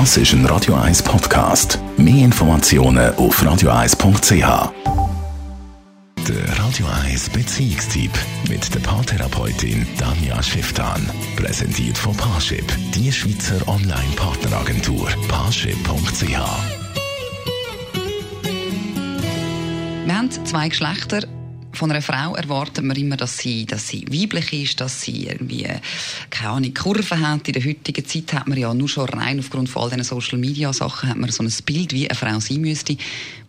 Das ist ein Radio 1 Podcast. Mehr Informationen auf radio1.ch. Der Radio 1 Beziehungstyp mit der Paartherapeutin Danja Schifftan. Präsentiert von Paarship, die Schweizer Online-Partneragentur. Paarship.ch. Wir haben zwei Geschlechter von einer Frau erwartet man immer, dass sie, dass sie weiblich ist, dass sie irgendwie, keine Ahnung, Kurven hat. In der heutigen Zeit hat man ja nur schon rein aufgrund von all diesen Social Media Sachen hat man so ein Bild, wie eine Frau sein müsste.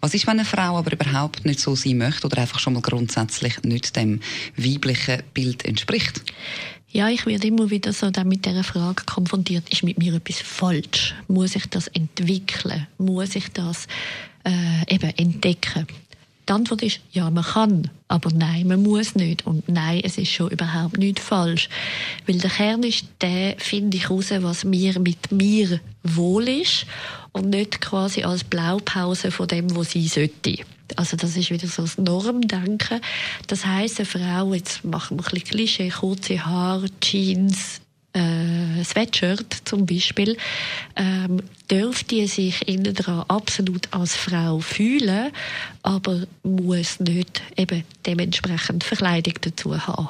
Was ist, wenn eine Frau aber überhaupt nicht so sein möchte oder einfach schon mal grundsätzlich nicht dem weiblichen Bild entspricht? Ja, ich werde immer wieder so mit dieser Frage konfrontiert, ist mit mir etwas falsch? Muss ich das entwickeln? Muss ich das äh, eben entdecken? Die Antwort ist, ja, man kann, aber nein, man muss nicht. Und nein, es ist schon überhaupt nicht falsch. Weil der Kern ist der, finde ich raus, was mir mit mir wohl ist und nicht quasi als Blaupause von dem, was sie sollte. Also das ist wieder so das Normdenken. Das heisst, eine Frau, jetzt machen wir ein bisschen Klischee, kurze Haare, Jeans, äh, Sweatshirt zum Beispiel, ähm, dürfte sich innen dran absolut als Frau fühlen, aber muss nicht eben dementsprechend Verkleidung dazu haben.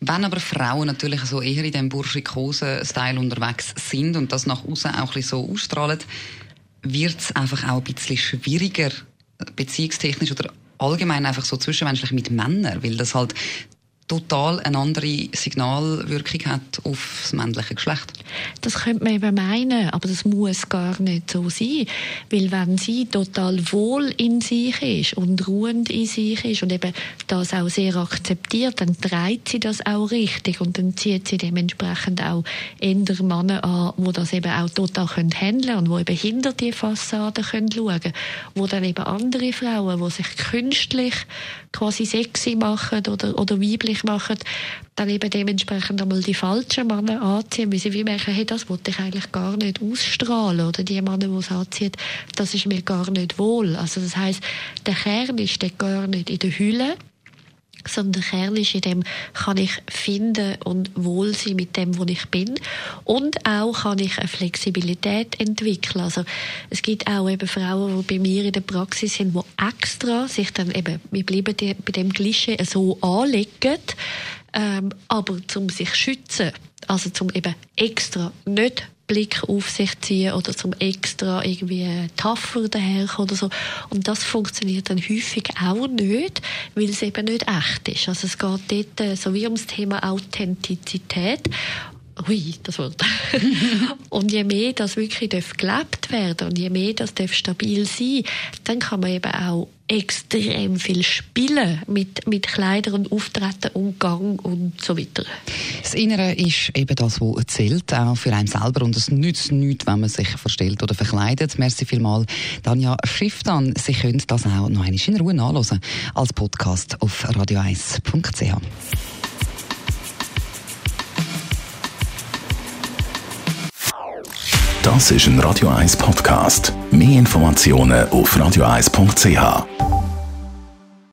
Wenn aber Frauen natürlich so eher in dem burschikosen-Style unterwegs sind und das nach außen auch ein so ausstrahlen, wird es einfach auch ein bisschen schwieriger, beziehungstechnisch oder allgemein einfach so zwischenmenschlich mit Männern, weil das halt total eine andere Signalwirkung hat auf das männliche Geschlecht. Das könnte man eben meinen, aber das muss gar nicht so sein. Weil wenn sie total wohl in sich ist und ruhend in sich ist und eben das auch sehr akzeptiert, dann treibt sie das auch richtig und dann zieht sie dementsprechend auch eher Männer an, die das eben auch total handeln können und die eben hinter die Fassade können. Wo dann eben andere Frauen, die sich künstlich quasi sexy machen oder, oder weiblich machen, dann eben dementsprechend einmal die falschen Männer anziehen, weil sie wie merken, hey, das wollte ich eigentlich gar nicht ausstrahlen. Oder die Männer, die es anziehen, das ist mir gar nicht wohl. Also das heißt, der Kern ist gar nicht in der Hülle, sondern der Kern ist in dem, kann ich finden und wohl sein mit dem, wo ich bin. Und auch kann ich eine Flexibilität entwickeln. Also, es gibt auch eben Frauen, die bei mir in der Praxis sind, die extra sich dann eben, wir bleiben bei dem Klischee so anlegen, ähm, aber zum sich schützen. Also zum eben extra nicht Blick auf sich ziehen oder zum extra irgendwie tougher daherkommen oder so. Und das funktioniert dann häufig auch nicht, weil es eben nicht echt ist. Also es geht dort äh, so wie ums Thema Authentizität. Hui, das Wort. und je mehr das wirklich gelebt werden und je mehr das stabil sein dann kann man eben auch extrem viel spielen mit, mit Kleidern, Auftreten, Umgang und so weiter. Das Innere ist eben das, was zählt, auch für einen selber. Und es nützt nichts, wenn man sich verstellt oder verkleidet. Merci vielmals, Danja Schifftan. Sie können das auch noch einmal in Ruhe nachlesen als Podcast auf radio1.ch. Das ist ein Radio 1 Podcast. Mehr Informationen auf radio1.ch.